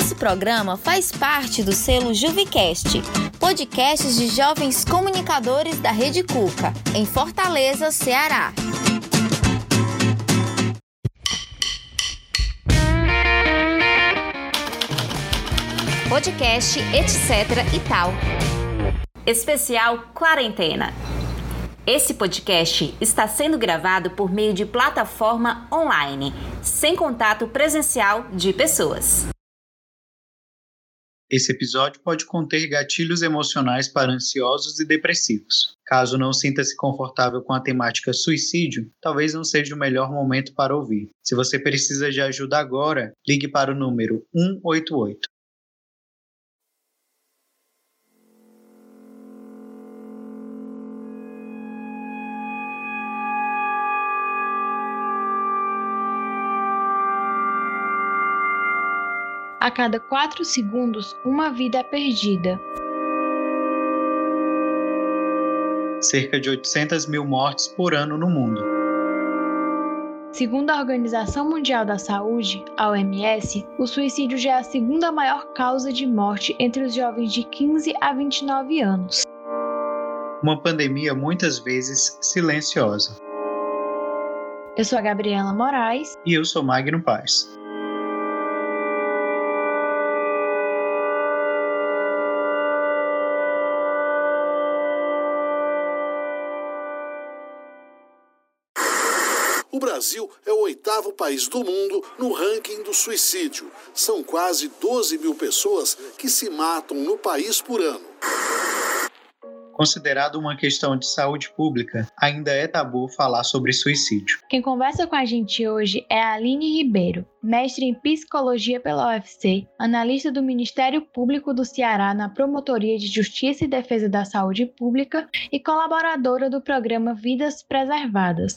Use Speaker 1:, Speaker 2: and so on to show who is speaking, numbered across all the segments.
Speaker 1: Esse programa faz parte do selo Juvicast, podcasts de jovens comunicadores da Rede Cuca, em Fortaleza, Ceará. Podcast, etc e tal. Especial Quarentena. Esse podcast está sendo gravado por meio de plataforma online, sem contato presencial de pessoas.
Speaker 2: Esse episódio pode conter gatilhos emocionais para ansiosos e depressivos. Caso não sinta-se confortável com a temática suicídio, talvez não seja o melhor momento para ouvir. Se você precisa de ajuda agora, ligue para o número 188.
Speaker 3: A cada quatro segundos, uma vida é perdida.
Speaker 2: Cerca de 800 mil mortes por ano no mundo.
Speaker 3: Segundo a Organização Mundial da Saúde, a OMS, o suicídio já é a segunda maior causa de morte entre os jovens de 15 a 29 anos.
Speaker 2: Uma pandemia muitas vezes silenciosa.
Speaker 3: Eu sou a Gabriela Moraes.
Speaker 2: E eu sou Magno Paz.
Speaker 4: Brasil é o oitavo país do mundo no ranking do suicídio. São quase 12 mil pessoas que se matam no país por ano.
Speaker 2: Considerado uma questão de saúde pública, ainda é tabu falar sobre suicídio.
Speaker 3: Quem conversa com a gente hoje é a Aline Ribeiro, mestre em psicologia pela UFC, analista do Ministério Público do Ceará na Promotoria de Justiça e Defesa da Saúde Pública e colaboradora do programa Vidas Preservadas.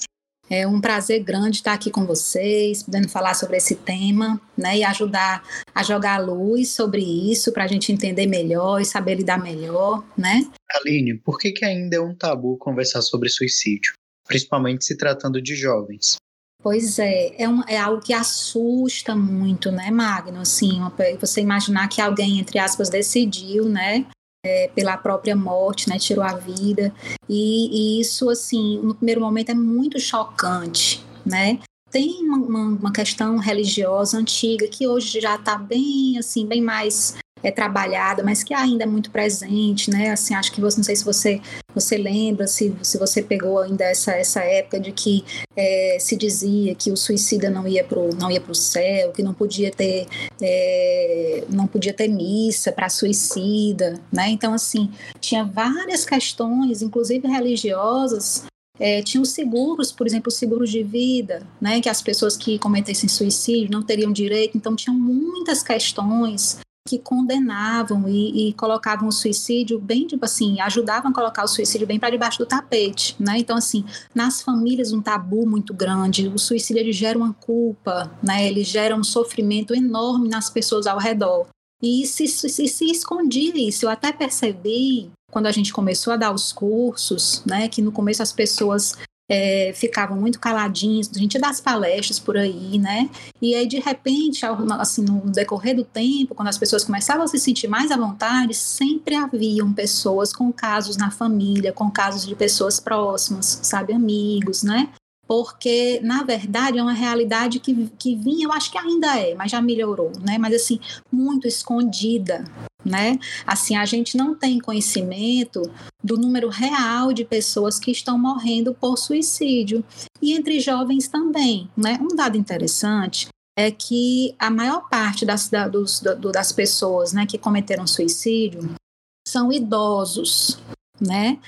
Speaker 5: É um prazer grande estar aqui com vocês, podendo falar sobre esse tema, né, e ajudar a jogar luz sobre isso para a gente entender melhor e saber lidar melhor, né?
Speaker 2: Aline, por que, que ainda é um tabu conversar sobre suicídio, principalmente se tratando de jovens?
Speaker 5: Pois é, é, um, é algo que assusta muito, né, Magno? Assim, você imaginar que alguém, entre aspas, decidiu, né, é, pela própria morte, né, tirou a vida. E, e, isso, assim, no primeiro momento é muito chocante, né? Tem uma, uma, questão religiosa antiga que hoje já está bem, assim, bem mais é trabalhada, mas que ainda é muito presente, né? Assim, acho que você, não sei se você você lembra, se, se você pegou ainda essa, essa época de que é, se dizia que o suicida não ia pro não ia para o céu, que não podia ter é, não podia ter missa para suicida, né? Então assim tinha várias questões, inclusive religiosas, é, tinha os seguros, por exemplo, os seguros de vida, né, que as pessoas que cometessem suicídio não teriam direito, então tinham muitas questões que condenavam e, e, colocavam o suicídio bem, tipo assim, ajudavam a colocar o suicídio bem para debaixo do tapete, né? Então, assim, nas famílias um tabu muito grande, o suicídio ele gera uma culpa, né? Ele gera um sofrimento enorme nas pessoas ao redor. E se, se, se escondia isso, eu até percebi quando a gente começou a dar os cursos, né, que no começo as pessoas é, ficavam muito caladinhos, a gente das palestras por aí, né? E aí, de repente, assim, no decorrer do tempo, quando as pessoas começavam a se sentir mais à vontade, sempre haviam pessoas com casos na família, com casos de pessoas próximas, sabe, amigos, né? porque na verdade é uma realidade que, que vinha, eu acho que ainda é, mas já melhorou, né? Mas assim, muito escondida, né? Assim, a gente não tem conhecimento do número real de pessoas que estão morrendo por suicídio e entre jovens também, né? Um dado interessante é que a maior parte das, das pessoas, né, que cometeram suicídio são idosos, né?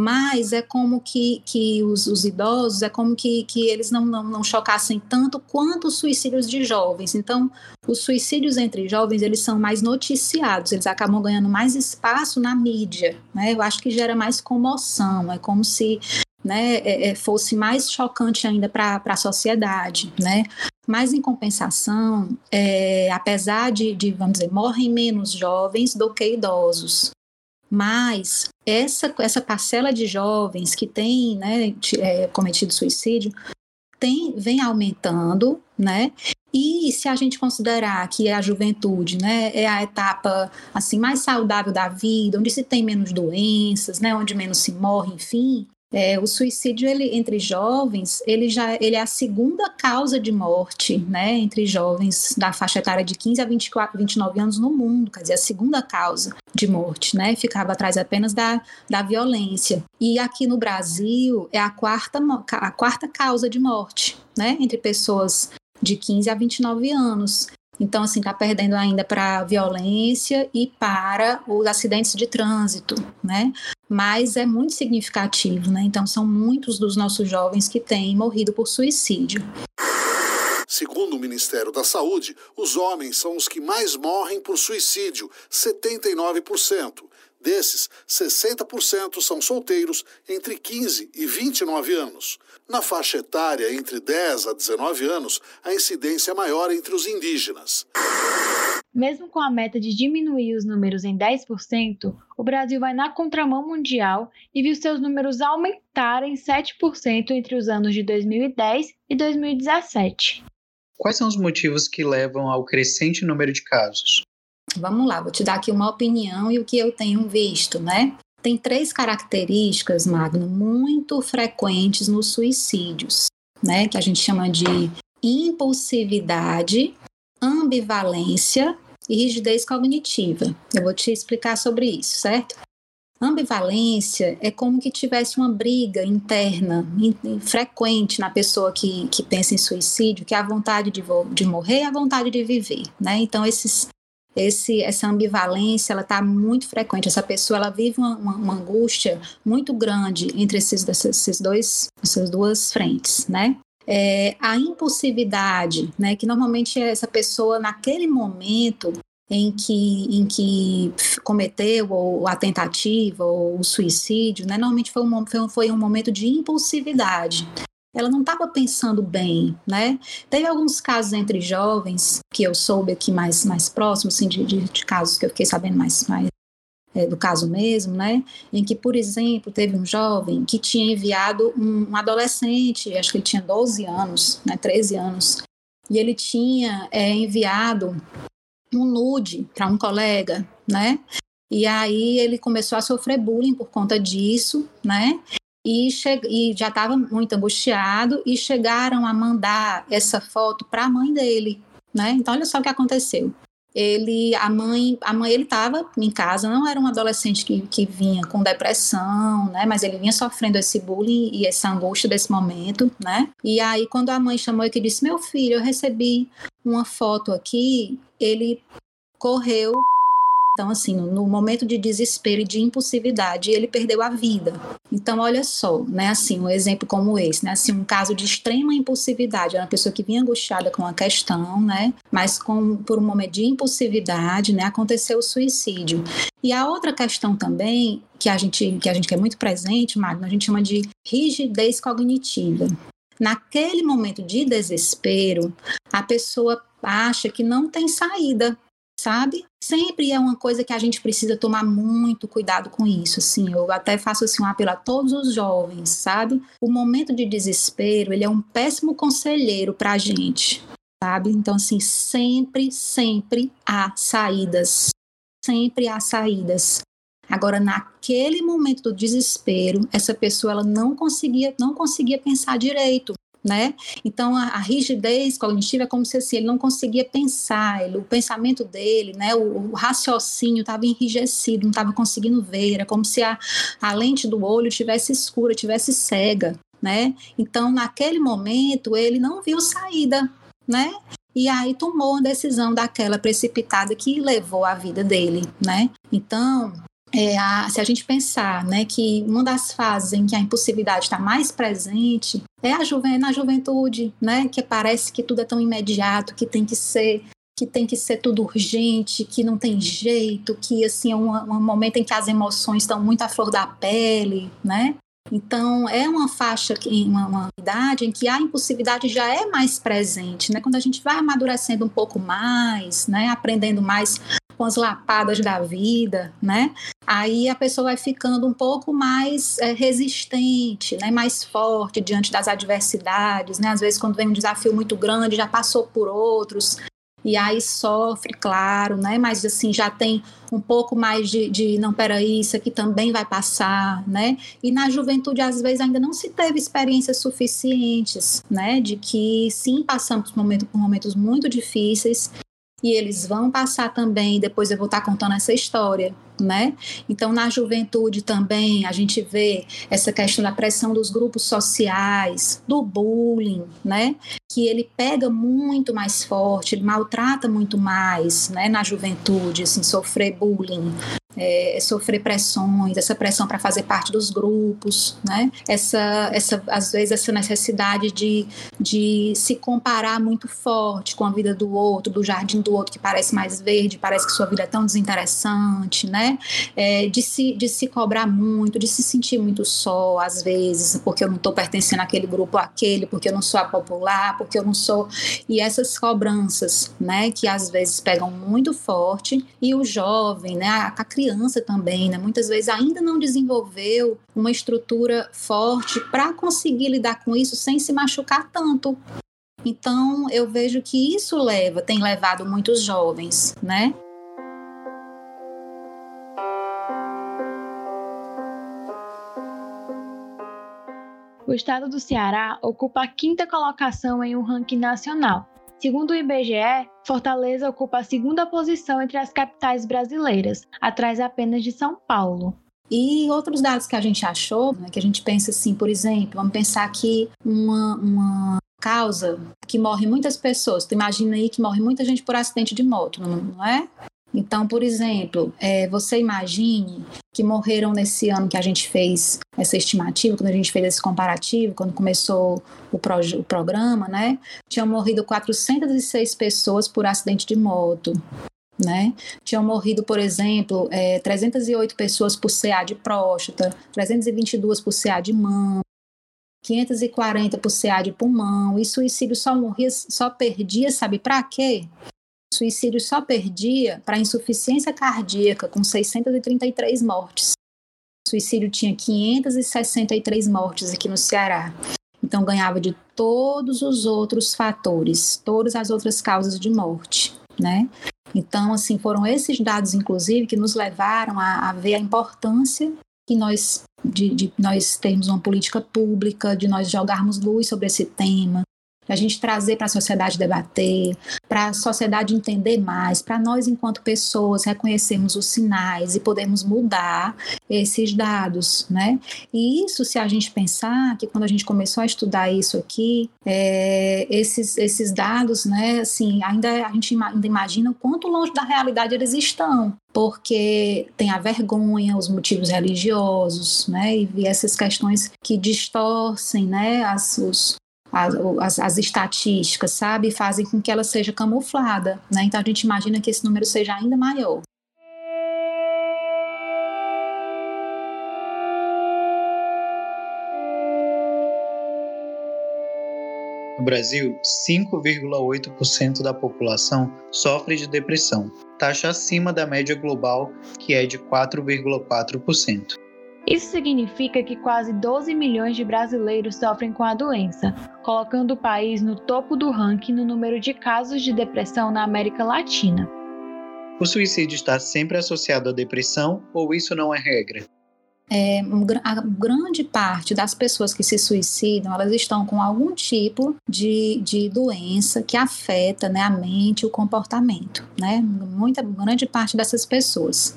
Speaker 5: Mas é como que, que os, os idosos, é como que, que eles não, não, não chocassem tanto quanto os suicídios de jovens. Então, os suicídios entre jovens, eles são mais noticiados, eles acabam ganhando mais espaço na mídia, né? Eu acho que gera mais comoção, é como se né, é, é fosse mais chocante ainda para a sociedade, né? Mas, em compensação, é, apesar de, de, vamos dizer, morrem menos jovens do que idosos, mas essa, essa parcela de jovens que tem né, é, cometido suicídio tem, vem aumentando, né? E se a gente considerar que a juventude, né, é a etapa assim mais saudável da vida, onde se tem menos doenças, né, onde menos se morre, enfim, é, o suicídio ele, entre jovens, ele já ele é a segunda causa de morte, né, entre jovens da faixa etária de 15 a 24, 29 anos no mundo, quer dizer, a segunda causa de morte, né, ficava atrás apenas da, da violência. E aqui no Brasil é a quarta, a quarta causa de morte, né, entre pessoas de 15 a 29 anos. Então, assim, está perdendo ainda para violência e para os acidentes de trânsito, né? Mas é muito significativo, né? Então, são muitos dos nossos jovens que têm morrido por suicídio.
Speaker 4: Segundo o Ministério da Saúde, os homens são os que mais morrem por suicídio, 79%. Desses, 60% são solteiros entre 15 e 29 anos. Na faixa etária entre 10 a 19 anos, a incidência é maior entre os indígenas.
Speaker 3: Mesmo com a meta de diminuir os números em 10%, o Brasil vai na contramão mundial e viu seus números aumentarem 7% entre os anos de 2010 e 2017.
Speaker 2: Quais são os motivos que levam ao crescente número de casos?
Speaker 5: Vamos lá, vou te dar aqui uma opinião e o que eu tenho visto, né? Tem três características, Magno, muito frequentes nos suicídios, né? Que a gente chama de impulsividade, ambivalência e rigidez cognitiva. Eu vou te explicar sobre isso, certo? Ambivalência é como que tivesse uma briga interna frequente na pessoa que, que pensa em suicídio, que é a vontade de, de morrer e a vontade de viver, né? Então, esses esse, essa ambivalência ela está muito frequente. Essa pessoa ela vive uma, uma, uma angústia muito grande entre esses, esses dois, essas duas frentes, né? É, a impulsividade, né? Que normalmente é essa pessoa naquele momento em que, em que cometeu ou a tentativa ou o suicídio, né? Normalmente foi um, foi um momento de impulsividade ela não estava pensando bem, né? Teve alguns casos entre jovens que eu soube aqui mais, mais próximos, assim, de, de, de casos que eu fiquei sabendo mais, mais é, do caso mesmo, né? Em que, por exemplo, teve um jovem que tinha enviado um, um adolescente, acho que ele tinha 12 anos, né, 13 anos, e ele tinha é, enviado um nude para um colega, né? E aí ele começou a sofrer bullying por conta disso, né? E, e já estava muito angustiado e chegaram a mandar essa foto para a mãe dele, né? Então olha só o que aconteceu. Ele, a mãe, a mãe, ele estava em casa, não era um adolescente que, que vinha com depressão, né? Mas ele vinha sofrendo esse bullying e essa angústia desse momento, né? E aí quando a mãe chamou ele disse: "Meu filho, eu recebi uma foto aqui", ele correu então, assim, no momento de desespero e de impulsividade, ele perdeu a vida. Então, olha só, né, assim, um exemplo como esse, né, assim, um caso de extrema impulsividade, era uma pessoa que vinha angustiada com a questão, né, mas com, por um momento de impulsividade, né, aconteceu o suicídio. E a outra questão também, que a gente, que a gente quer muito presente, Magno, a gente chama de rigidez cognitiva. Naquele momento de desespero, a pessoa acha que não tem saída, sabe? Sempre é uma coisa que a gente precisa tomar muito cuidado com isso, assim. Eu até faço assim um apelo a todos os jovens, sabe? O momento de desespero, ele é um péssimo conselheiro para a gente, sabe? Então assim, sempre, sempre há saídas. Sempre há saídas. Agora, naquele momento do desespero, essa pessoa ela não conseguia, não conseguia pensar direito né? Então a, a, rigidez cognitiva é como se assim, ele não conseguia pensar, ele, o pensamento dele, né, o, o raciocínio estava enrijecido, não estava conseguindo ver, era como se a, a lente do olho tivesse escura, tivesse cega, né? Então naquele momento ele não viu saída, né? E aí tomou uma decisão daquela precipitada que levou a vida dele, né? Então, é, a, se a gente pensar né, que uma das fases em que a impulsividade está mais presente é a na juventude, né, que parece que tudo é tão imediato, que tem que ser que tem que ser tudo urgente, que não tem jeito, que assim é um, um momento em que as emoções estão muito à flor da pele, né? Então, é uma faixa, uma, uma idade em que a impulsividade já é mais presente, né? Quando a gente vai amadurecendo um pouco mais, né? Aprendendo mais com as lapadas da vida, né? Aí a pessoa vai ficando um pouco mais é, resistente, né? Mais forte diante das adversidades, né? Às vezes quando vem um desafio muito grande, já passou por outros, e aí sofre, claro, né? Mas assim, já tem um pouco mais de, de não, peraí, isso aqui também vai passar, né? E na juventude, às vezes, ainda não se teve experiências suficientes, né? De que sim, passamos por momentos, por momentos muito difíceis e eles vão passar também, depois eu vou estar contando essa história, né? Então, na juventude também, a gente vê essa questão da pressão dos grupos sociais, do bullying, né? Que ele pega muito mais forte, ele maltrata muito mais, né? Na juventude, assim, sofrer bullying, é, sofrer pressões, essa pressão para fazer parte dos grupos, né? Essa, essa, às vezes essa necessidade de, de se comparar muito forte com a vida do outro, do jardim do outro que parece mais verde, parece que sua vida é tão desinteressante, né? É, de, se, de se cobrar muito, de se sentir muito só, às vezes, porque eu não estou pertencendo àquele grupo àquele, porque eu não sou a popular, porque eu não sou. E essas cobranças, né? Que às vezes pegam muito forte e o jovem, né? A, a criança também, né? Muitas vezes ainda não desenvolveu uma estrutura forte para conseguir lidar com isso sem se machucar tanto. Então, eu vejo que isso leva, tem levado muitos jovens, né?
Speaker 3: O estado do Ceará ocupa a quinta colocação em um ranking nacional, Segundo o IBGE, Fortaleza ocupa a segunda posição entre as capitais brasileiras, atrás apenas de São Paulo.
Speaker 5: E outros dados que a gente achou, né, que a gente pensa assim, por exemplo, vamos pensar aqui uma, uma causa que morre muitas pessoas. Tu imagina aí que morre muita gente por acidente de moto, não, não é? Então, por exemplo, é, você imagine que morreram nesse ano que a gente fez essa estimativa, quando a gente fez esse comparativo, quando começou o, pro, o programa, né? Tinham morrido 406 pessoas por acidente de moto. Né? Tinham morrido, por exemplo, é, 308 pessoas por CA de próstata, 322 por CA de mão, 540 por CA de pulmão, e suicídio só morria, só perdia, sabe para quê? Suicídio só perdia para insuficiência cardíaca, com 633 mortes. O suicídio tinha 563 mortes aqui no Ceará. Então ganhava de todos os outros fatores, todas as outras causas de morte, né? Então, assim, foram esses dados, inclusive, que nos levaram a, a ver a importância que nós de, de, nós termos uma política pública, de nós jogarmos luz sobre esse tema, a gente trazer para a sociedade debater, para a sociedade entender mais, para nós, enquanto pessoas, reconhecermos os sinais e podermos mudar esses dados, né? E isso, se a gente pensar que quando a gente começou a estudar isso aqui, é, esses, esses dados, né, assim, ainda a gente ainda imagina o quanto longe da realidade eles estão, porque tem a vergonha, os motivos religiosos, né, e essas questões que distorcem, né, as, os, as, as, estatísticas, sabe, fazem com que ela seja camuflada, né? Então a gente imagina que esse número seja ainda maior.
Speaker 2: No Brasil, 5,8% da população sofre de depressão, taxa acima da média global, que é de 4,4%.
Speaker 3: Isso significa que quase 12 milhões de brasileiros sofrem com a doença, colocando o país no topo do ranking no número de casos de depressão na América Latina.
Speaker 2: O suicídio está sempre associado à depressão ou isso não é regra?
Speaker 5: É, a grande parte das pessoas que se suicidam, elas estão com algum tipo de, de doença que afeta né, a mente e o comportamento, né? Muita grande parte dessas pessoas.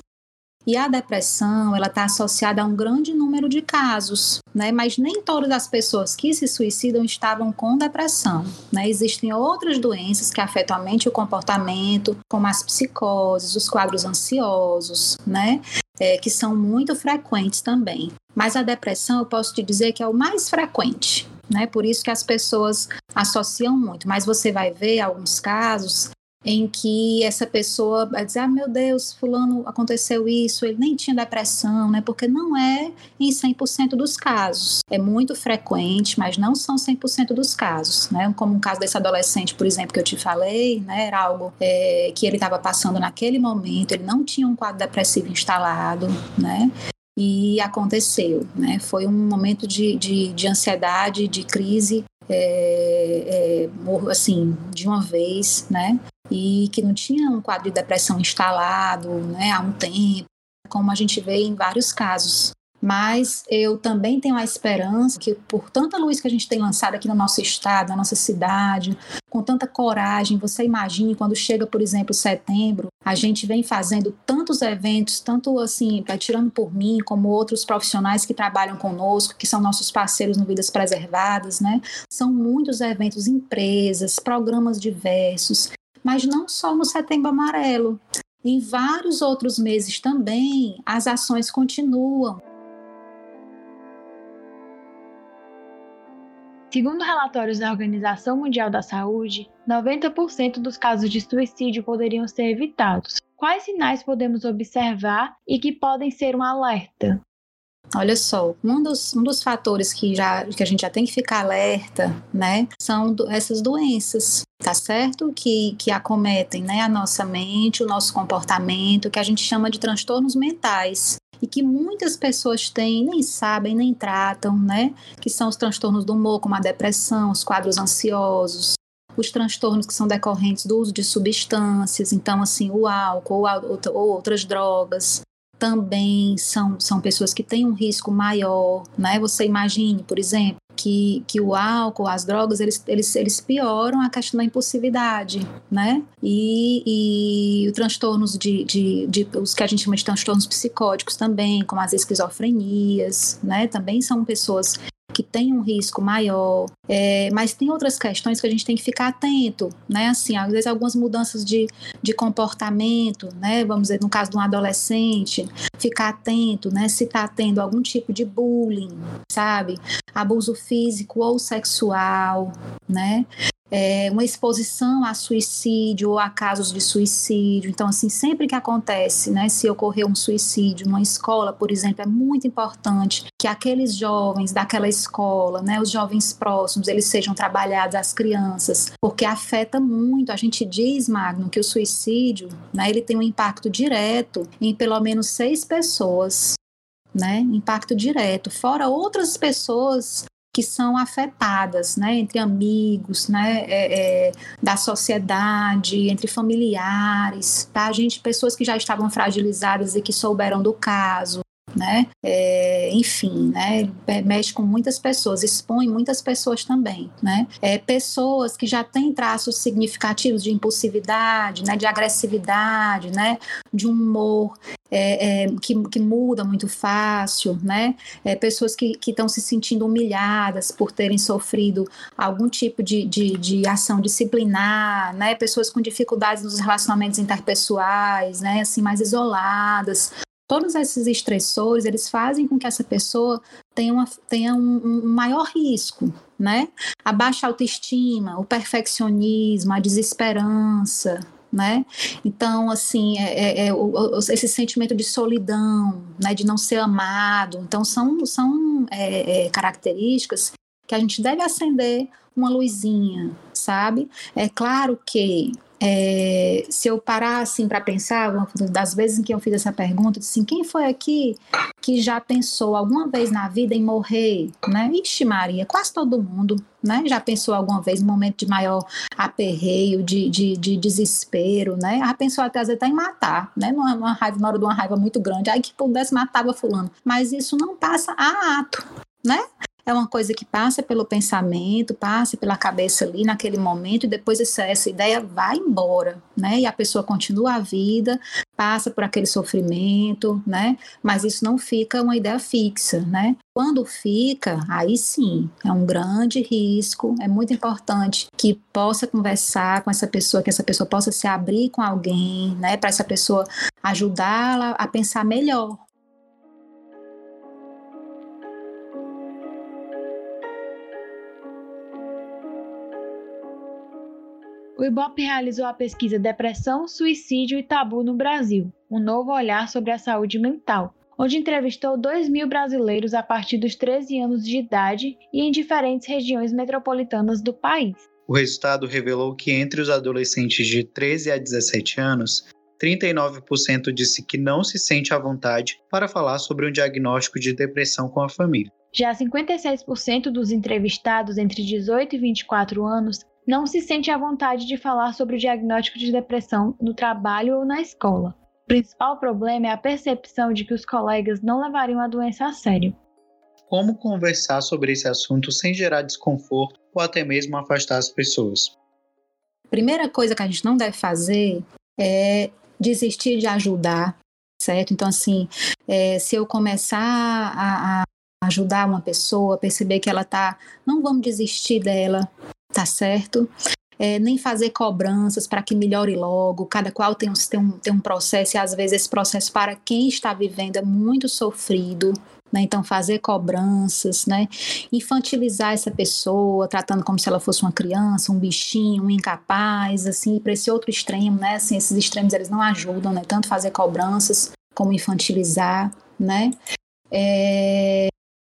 Speaker 5: E a depressão, ela está associada a um grande número de casos, né? Mas nem todas as pessoas que se suicidam estavam com depressão, né? Existem outras doenças que afetam a mente e o comportamento, como as psicoses, os quadros ansiosos, né? É, que são muito frequentes também. Mas a depressão, eu posso te dizer que é o mais frequente, né? Por isso que as pessoas associam muito. Mas você vai ver alguns casos em que essa pessoa vai dizer, ah, meu Deus, fulano aconteceu isso, ele nem tinha depressão, né? Porque não é em 100% dos casos. É muito frequente, mas não são 100% dos casos, né? Como um caso desse adolescente, por exemplo, que eu te falei, né? Era algo é, que ele estava passando naquele momento, ele não tinha um quadro depressivo instalado, né? E aconteceu, né? Foi um momento de, de, de ansiedade, de crise é, é, assim, de uma vez, né? E que não tinha um quadro de depressão instalado, né, há um tempo, como a gente vê em vários casos. Mas eu também tenho a esperança que, por tanta luz que a gente tem lançado aqui no nosso estado, na nossa cidade, com tanta coragem, você imagine quando chega, por exemplo, setembro, a gente vem fazendo tantos eventos, tanto assim, tirando por mim, como outros profissionais que trabalham conosco, que são nossos parceiros no Vidas Preservadas, né? São muitos eventos, empresas, programas diversos, mas não só no Setembro Amarelo. Em vários outros meses também, as ações continuam.
Speaker 3: Segundo relatórios da Organização Mundial da Saúde, 90% dos casos de suicídio poderiam ser evitados. Quais sinais podemos observar e que podem ser um alerta?
Speaker 5: Olha só, um dos, um dos fatores que, já, que a gente já tem que ficar alerta, né, são do, essas doenças, tá certo? Que, que acometem, né, a nossa mente, o nosso comportamento, que a gente chama de transtornos mentais e que muitas pessoas têm, nem sabem, nem tratam, né? Que são os transtornos do humor, como a depressão, os quadros ansiosos, os transtornos que são decorrentes do uso de substâncias, então, assim, o álcool ou, ou outras drogas, também são, são pessoas que têm um risco maior, né? Você imagine, por exemplo, que, que o álcool, as drogas, eles, eles, eles pioram a questão da impulsividade, né? E, e transtornos de, de, de, os que a gente chama de transtornos psicóticos também, como as esquizofrenias, né? Também são pessoas que tem um risco maior, é, mas tem outras questões que a gente tem que ficar atento, né? Assim, às vezes algumas mudanças de, de comportamento, né? Vamos dizer, no caso de um adolescente, ficar atento, né? Se está tendo algum tipo de bullying, sabe? Abuso físico ou sexual, né? É, uma exposição a suicídio ou a casos de suicídio. Então, assim, sempre que acontece, né, se ocorrer um suicídio numa escola, por exemplo, é muito importante que aqueles jovens daquela escola, né, os jovens próximos, eles sejam trabalhados, as crianças, porque afeta muito. A gente diz, Magno, que o suicídio, né, ele tem um impacto direto em pelo menos seis pessoas né? Impacto direto, fora outras pessoas que são afetadas, né, entre amigos, né, é, é, da sociedade, entre familiares, tá, gente, pessoas que já estavam fragilizadas e que souberam do caso, né? É, enfim, né? Mexe com muitas pessoas, expõe muitas pessoas também, né? É, pessoas que já têm traços significativos de impulsividade, né? De agressividade, né? De um humor é, é, que, que, muda muito fácil, né? É, pessoas que estão se sentindo humilhadas por terem sofrido algum tipo de, de, de, ação disciplinar, né? Pessoas com dificuldades nos relacionamentos interpessoais, né? Assim, mais isoladas, todos esses estressores, eles fazem com que essa pessoa tenha, uma, tenha um, um maior risco, né? A baixa autoestima, o perfeccionismo, a desesperança, né? Então, assim, é, é, é, o, esse sentimento de solidão, né, de não ser amado. Então, são, são é, é, características que a gente deve acender uma luzinha, sabe? É claro que é, se eu parar assim para pensar, das vezes em que eu fiz essa pergunta, assim, quem foi aqui que já pensou alguma vez na vida em morrer, né? Ixi Maria, quase todo mundo, né? Já pensou alguma vez em momento de maior aperreio, de, de, de desespero, né? Já pensou até às vezes até em matar, né? Numa, numa raiva, na hora de uma raiva muito grande, aí que pudesse matava fulano. Mas isso não passa a ato, né? É uma coisa que passa pelo pensamento, passa pela cabeça ali naquele momento e depois essa, essa ideia vai embora, né? E a pessoa continua a vida, passa por aquele sofrimento, né? Mas isso não fica uma ideia fixa, né? Quando fica, aí sim, é um grande risco, é muito importante que possa conversar com essa pessoa, que essa pessoa possa se abrir com alguém, né? Para essa pessoa ajudá-la a pensar melhor,
Speaker 3: O IBOP realizou a pesquisa Depressão, Suicídio e Tabu no Brasil, um novo olhar sobre a saúde mental, onde entrevistou 2 mil brasileiros a partir dos 13 anos de idade e em diferentes regiões metropolitanas do país.
Speaker 2: O resultado revelou que entre os adolescentes de 13 a 17 anos, 39% disse que não se sente à vontade para falar sobre um diagnóstico de depressão com a família.
Speaker 3: Já 56% dos entrevistados entre 18 e 24 anos não se sente à vontade de falar sobre o diagnóstico de depressão no trabalho ou na escola. O principal problema é a percepção de que os colegas não levariam a doença a sério.
Speaker 2: Como conversar sobre esse assunto sem gerar desconforto ou até mesmo afastar as pessoas?
Speaker 5: Primeira coisa que a gente não deve fazer é desistir de ajudar, certo? Então, assim, é, se eu começar a, a ajudar uma pessoa, perceber que ela tá, não vamos desistir dela, tá certo? É, nem fazer cobranças para que melhore logo, cada qual tem um, tem, um, tem um processo, e às vezes esse processo para quem está vivendo é muito sofrido, né? Então, fazer cobranças, né? Infantilizar essa pessoa, tratando como se ela fosse uma criança, um bichinho, um incapaz, assim, para esse outro extremo, né? Assim, esses extremos eles não ajudam, né? Tanto fazer cobranças como infantilizar, né? É,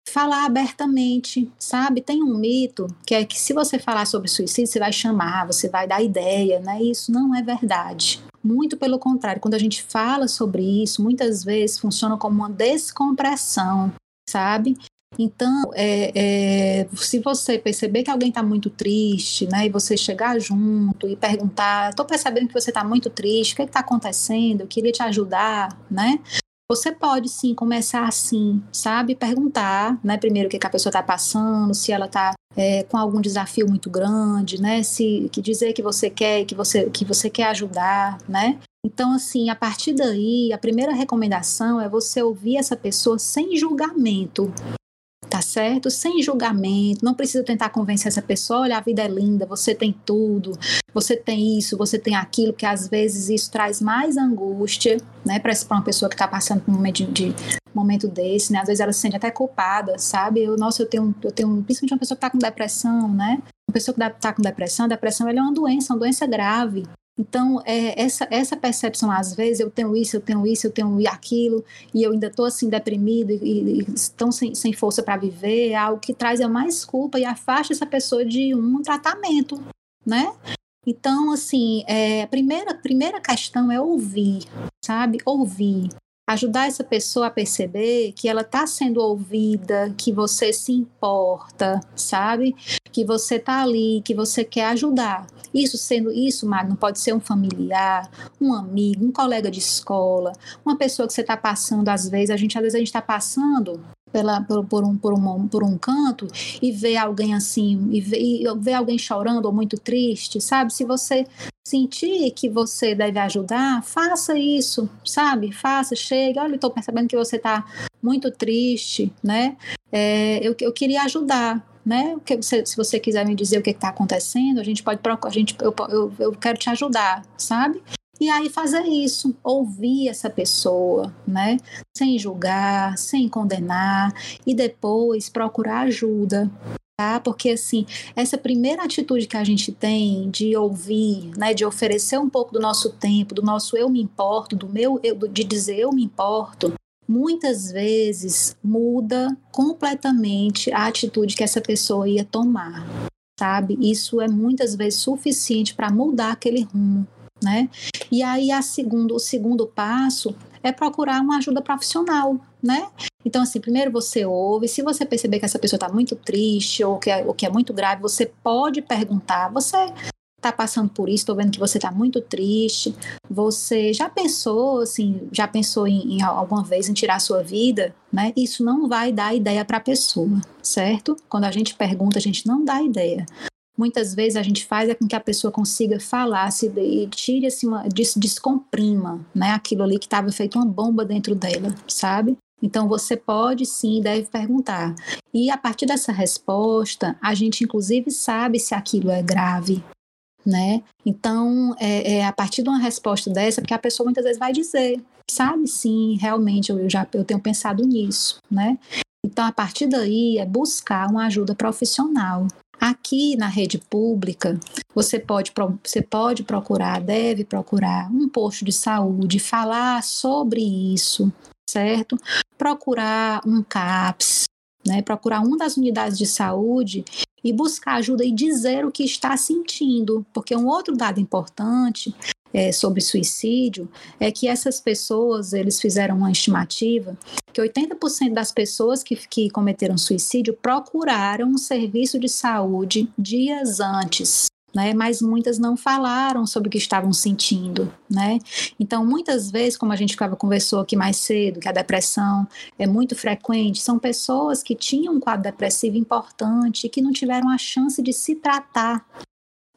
Speaker 5: falar abertamente, sabe? Tem um mito que é que se você falar sobre suicídio, você vai chamar, você vai dar ideia, né? Isso não é verdade. Muito pelo contrário, quando a gente fala sobre isso, muitas vezes funciona como uma descompressão, sabe? Então, é, é, se você perceber que alguém está muito triste, né, e você chegar junto e perguntar, estou percebendo que você está muito triste, o que é está acontecendo? Eu queria te ajudar, né? Você pode sim começar assim, sabe? Perguntar, né? Primeiro o que, que a pessoa está passando, se ela está é, com algum desafio muito grande, né? Se que dizer que você quer, que você que você quer ajudar, né? Então, assim, a partir daí, a primeira recomendação é você ouvir essa pessoa sem julgamento, certo? Sem julgamento, não precisa tentar convencer essa pessoa, olha, a vida é linda, você tem tudo, você tem isso, você tem aquilo, porque às vezes isso traz mais angústia, né, para uma pessoa que está passando por um momento de, de, momento desse, né? Às vezes ela se sente até culpada, sabe? Eu, nossa, eu tenho, eu tenho, principalmente uma pessoa que está com depressão, né? Uma pessoa que está com depressão, depressão é uma doença, uma doença grave, então, é, essa, essa percepção, às vezes, eu tenho isso, eu tenho isso, eu tenho aquilo, e eu ainda estou assim, deprimido e, tão sem, sem força para viver, é algo que traz mais culpa e afasta essa pessoa de um tratamento, né? Então, assim, é, a primeira, primeira questão é ouvir, sabe? Ouvir ajudar essa pessoa a perceber que ela está sendo ouvida, que você se importa, sabe? Que você está ali, que você quer ajudar. Isso sendo isso, Magno, pode ser um familiar, um amigo, um colega de escola, uma pessoa que você está passando, às vezes, a gente às vezes a gente está passando pela, por, por, um, por, um, por um canto e ver alguém assim, e ver, alguém chorando ou muito triste, sabe? Se você sentir que você deve ajudar, faça isso, sabe? Faça, chegue. Olha, estou percebendo que você está muito triste, né? É, eu, eu queria ajudar, né? Você, se você quiser me dizer o que está acontecendo, a gente pode procurar, a gente, eu, eu, eu quero te ajudar, sabe? E aí fazer isso, ouvir essa pessoa, né? Sem julgar, sem condenar e depois procurar ajuda, tá? Porque assim, essa primeira atitude que a gente tem de ouvir, né, de oferecer um pouco do nosso tempo, do nosso eu me importo, do meu eu, de dizer eu me importo, muitas vezes muda completamente a atitude que essa pessoa ia tomar, sabe? Isso é muitas vezes suficiente para mudar aquele rumo né? E aí a segundo, o segundo passo é procurar uma ajuda profissional, né? Então, assim, primeiro você ouve, se você perceber que essa pessoa está muito triste ou que, é, ou que é muito grave, você pode perguntar, você está passando por isso, estou vendo que você está muito triste, você já pensou, assim, já pensou em, em, alguma vez em tirar a sua vida, né? Isso não vai dar ideia para a pessoa, certo? Quando a gente pergunta, a gente não dá ideia muitas vezes a gente faz é com que a pessoa consiga falar se, e tire assim, uma, des, descomprima né, aquilo ali que estava feito uma bomba dentro dela, sabe? Então você pode sim, deve perguntar. E a partir dessa resposta, a gente inclusive sabe se aquilo é grave, né? Então, é, é, a partir de uma resposta dessa, porque a pessoa muitas vezes vai dizer, sabe, sim, realmente eu, já eu tenho pensado nisso, né? Então, a partir daí é buscar uma ajuda profissional, Aqui na rede pública, você pode, você pode procurar, deve procurar um posto de saúde, falar sobre isso, certo? Procurar um CAPS, né? Procurar uma das unidades de saúde e buscar ajuda e dizer o que está sentindo, porque um outro dado importante é, sobre suicídio é que essas pessoas, eles fizeram uma estimativa que 80% das pessoas que, que cometeram suicídio procuraram um serviço de saúde dias antes né? Mas muitas não falaram sobre o que estavam sentindo, né? Então, muitas vezes, como a gente conversou aqui mais cedo, que a depressão é muito frequente, são pessoas que tinham um quadro depressivo importante e que não tiveram a chance de se tratar,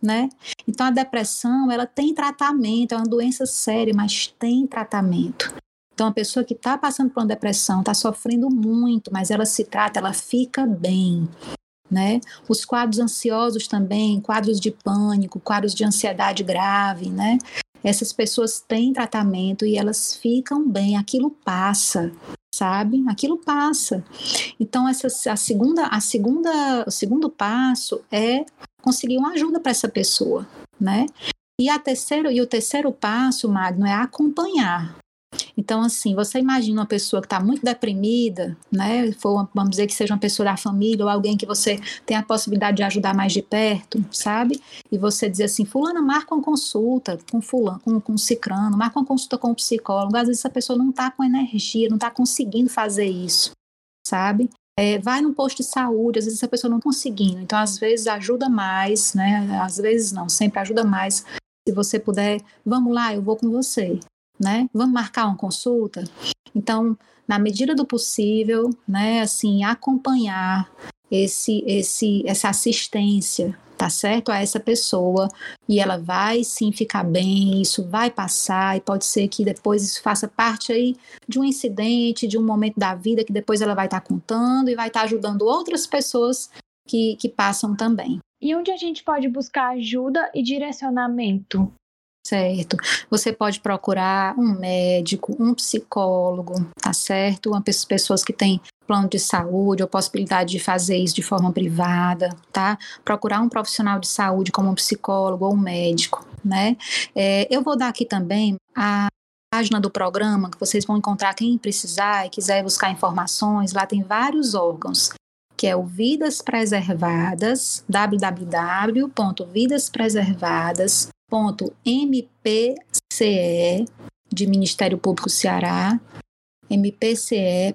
Speaker 5: né? Então, a depressão, ela tem tratamento, é uma doença séria, mas tem tratamento. Então, a pessoa que está passando por uma depressão, está sofrendo muito, mas ela se trata, ela fica bem né? Os quadros ansiosos também, quadros de pânico, quadros de ansiedade grave, né? Essas pessoas têm tratamento e elas ficam bem, aquilo passa, sabe? Aquilo passa. Então essa a segunda a segunda o segundo passo é conseguir uma ajuda para essa pessoa, né? E a terceiro e o terceiro passo, Magno, é acompanhar, então, assim, você imagina uma pessoa que está muito deprimida, né? For, vamos dizer que seja uma pessoa da família ou alguém que você tem a possibilidade de ajudar mais de perto, sabe? E você dizer assim, fulana, marca uma consulta com fulano, com, com cicrano, marca uma consulta com um psicólogo. Às vezes essa pessoa não está com energia, não está conseguindo fazer isso, sabe? É, vai num posto de saúde, às vezes essa pessoa não conseguindo. Então, às vezes ajuda mais, né? Às vezes não, sempre ajuda mais. Se você puder, vamos lá, eu vou com você né? Vamos marcar uma consulta? Então, na medida do possível, né, assim, acompanhar esse, esse, essa assistência, tá certo? A essa pessoa e ela vai sim ficar bem, isso vai passar e pode ser que depois isso faça parte aí de um incidente, de um momento da vida que depois ela vai estar tá contando e vai estar tá ajudando outras pessoas que, que passam também.
Speaker 3: E onde a gente pode buscar ajuda e direcionamento?
Speaker 5: Certo? Você pode procurar um médico, um psicólogo, tá certo? Uma pessoas que têm plano de saúde ou possibilidade de fazer isso de forma privada, tá? Procurar um profissional de saúde como um psicólogo ou um médico, né? É, eu vou dar aqui também a página do programa que vocês vão encontrar quem precisar e quiser buscar informações, lá tem vários órgãos que é o Vidas Preservadas, www.vidaspreservadas mpce de Ministério Público Ceará, mpce.mp.br,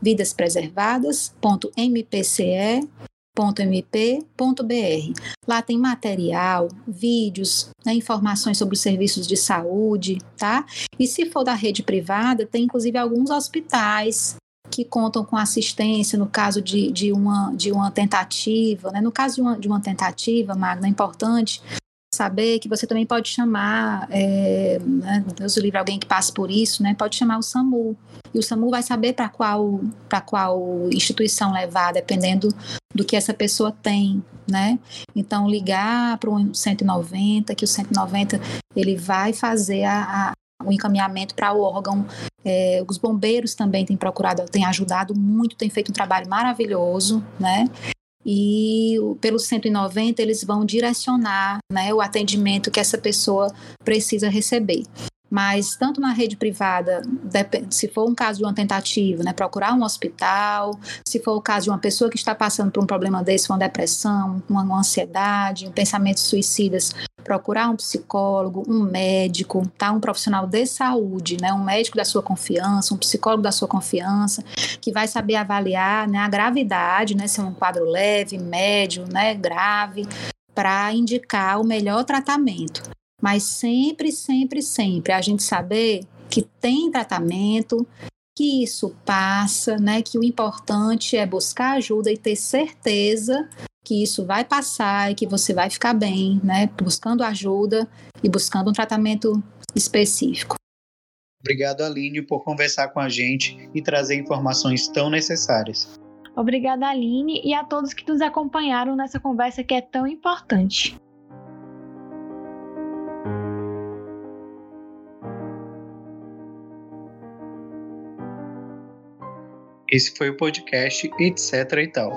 Speaker 5: vidaspreservadas.mpce.mp.br. Lá tem material, vídeos, né, informações sobre os serviços de saúde, tá? E se for da rede privada, tem inclusive alguns hospitais que contam com assistência no caso de, de, uma, de uma tentativa. Né? No caso de uma, de uma tentativa, Magna, é importante saber que você também pode chamar, é, né, Deus livre, alguém que passe por isso, né, pode chamar o SAMU. E o SAMU vai saber para qual, qual instituição levar, dependendo do que essa pessoa tem, né? Então, ligar para o 190, que o 190 ele vai fazer a, o encaminhamento para o órgão. É, os bombeiros também têm procurado, têm ajudado muito, têm feito um trabalho maravilhoso, né? E pelo 190 eles vão direcionar né, o atendimento que essa pessoa precisa receber. Mas tanto na rede privada, se for um caso de uma tentativa, né, procurar um hospital, se for o caso de uma pessoa que está passando por um problema desse, uma depressão, uma, ansiedade, um pensamentos suicidas, procurar um psicólogo, um médico, tá? Um profissional de saúde, né? Um médico da sua confiança, um psicólogo da sua confiança, que vai saber avaliar, né, a gravidade, né, se é um quadro leve, médio, né, grave, para indicar o melhor tratamento. Mas sempre, sempre, sempre a gente saber que tem tratamento, que isso passa, né? Que o importante é buscar ajuda e ter certeza que isso vai passar e que você vai ficar bem, né? Buscando ajuda e buscando um tratamento específico.
Speaker 2: Obrigado, Aline, por conversar com a gente e trazer informações tão necessárias.
Speaker 3: Obrigada, Aline, e a todos que nos acompanharam nessa conversa que é tão importante.
Speaker 2: Esse foi o podcast Etc e Tal.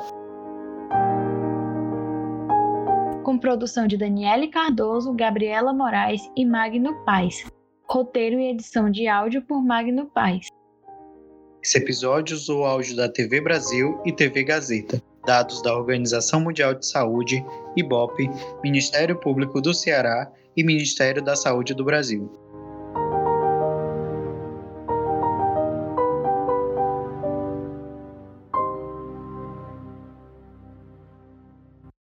Speaker 3: Com produção de Daniele Cardoso, Gabriela Moraes e Magno Paz. Roteiro e edição de áudio por Magno Paz.
Speaker 2: Esse episódio usou áudio da TV Brasil e TV Gazeta, dados da Organização Mundial de Saúde, IBOP, Ministério Público do Ceará e Ministério da Saúde do Brasil.